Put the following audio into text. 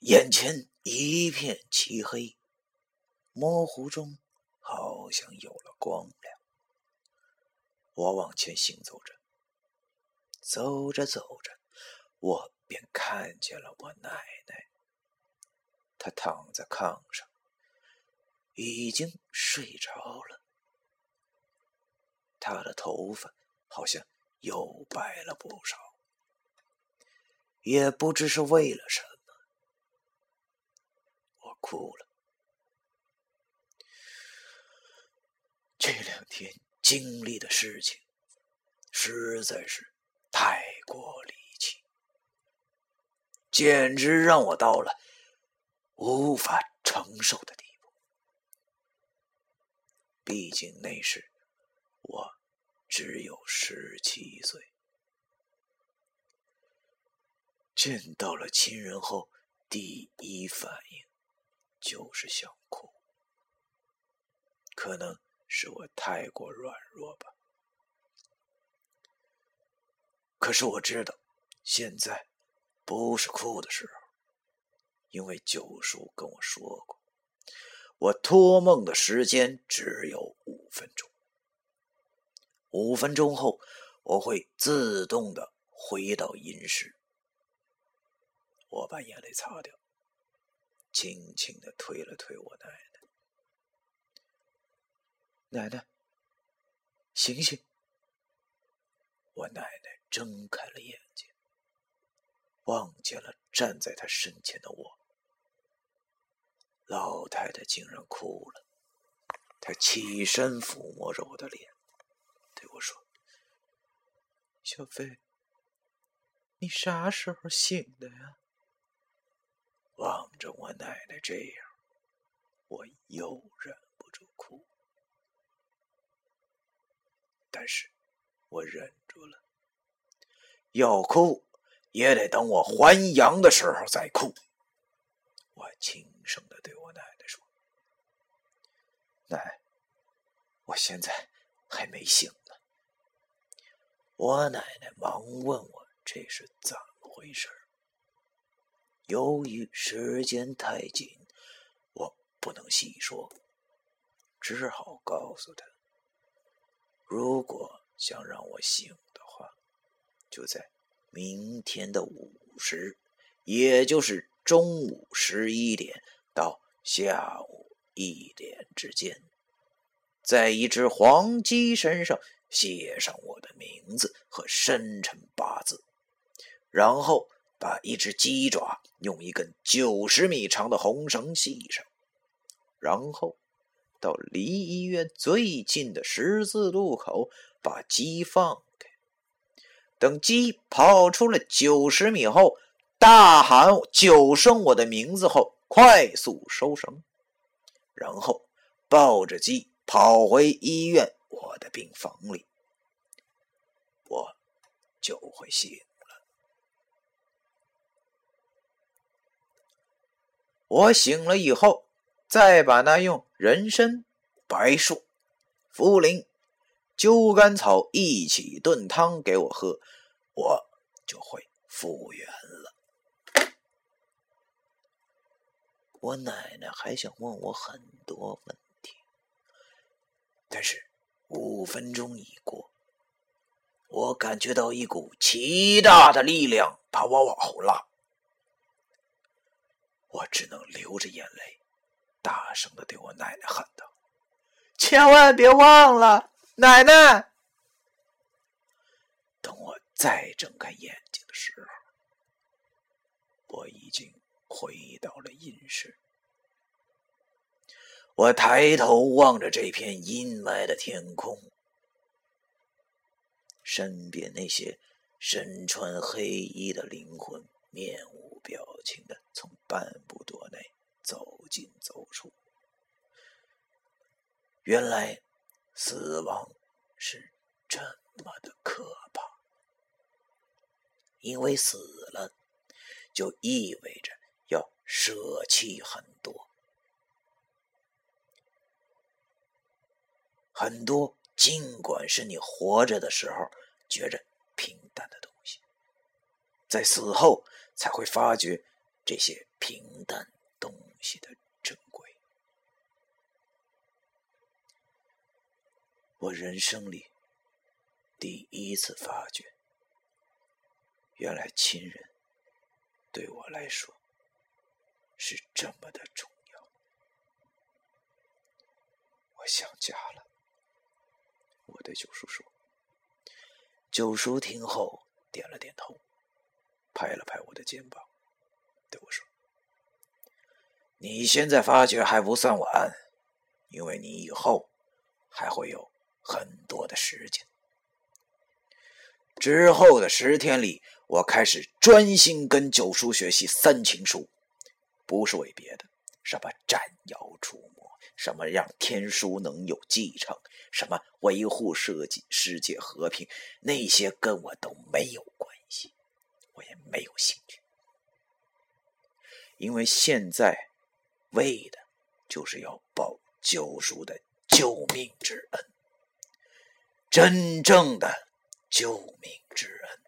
眼前一片漆黑，模糊中好像有了光亮。我往前行走着，走着走着，我便看见了我奶奶。她躺在炕上，已经睡着了。她的头发好像又白了不少。也不知是为了什么，哭了。这两天经历的事情实在是太过离奇，简直让我到了无法承受的地步。毕竟那时我只有十七岁。见到了亲人后，第一反应就是想哭。可能是我太过软弱吧。可是我知道，现在不是哭的时候，因为九叔跟我说过，我托梦的时间只有五分钟。五分钟后，我会自动的回到阴室。我把眼泪擦掉，轻轻的推了推我奶奶。奶奶，醒醒！我奶奶睁开了眼睛，望见了站在她身前的我。老太太竟然哭了，她起身抚摸着我的脸，对我说：“小飞，你啥时候醒的呀？”望着我奶奶这样，我又忍不住哭，但是我忍住了。要哭也得等我还阳的时候再哭。我轻声的对我奶奶说：“奶，我现在还没醒呢。”我奶奶忙问我这是怎么回事由于时间太紧，我不能细说，只好告诉他：如果想让我醒的话，就在明天的午时，也就是中午十一点到下午一点之间，在一只黄鸡身上写上我的名字和生辰八字，然后。把一只鸡爪用一根九十米长的红绳系上，然后到离医院最近的十字路口把鸡放开。等鸡跑出了九十米后，大喊九声我的名字后，快速收绳，然后抱着鸡跑回医院我的病房里，我就会醒。我醒了以后，再把那用人参、白术、茯苓、灸甘草一起炖汤给我喝，我就会复原了。我奶奶还想问我很多问题，但是五分钟已过，我感觉到一股奇大的力量把我往后拉。我只能流着眼泪，大声的对我奶奶喊道：“千万别忘了，奶奶！”等我再睁开眼睛的时候，我已经回到了阴室。我抬头望着这片阴霾的天空，身边那些身穿黑衣的灵魂面无。表情的从半步多内走进走出。原来，死亡是这么的可怕，因为死了，就意味着要舍弃很多，很多尽管是你活着的时候觉着平淡的东西，在死后。才会发觉，这些平淡东西的珍贵。我人生里第一次发觉，原来亲人对我来说是这么的重要。我想家了，我对九叔说。九叔听后点了点头，拍了拍我的肩膀，对我说：“你现在发觉还不算晚，因为你以后还会有。”很多的时间之后的十天里，我开始专心跟九叔学习三情书，不是为别的，什么斩妖除魔，什么让天书能有继承，什么维护世界世界和平，那些跟我都没有关，我也没有兴趣，因为现在为的就是要报九叔的救命之恩。真正的救命之恩。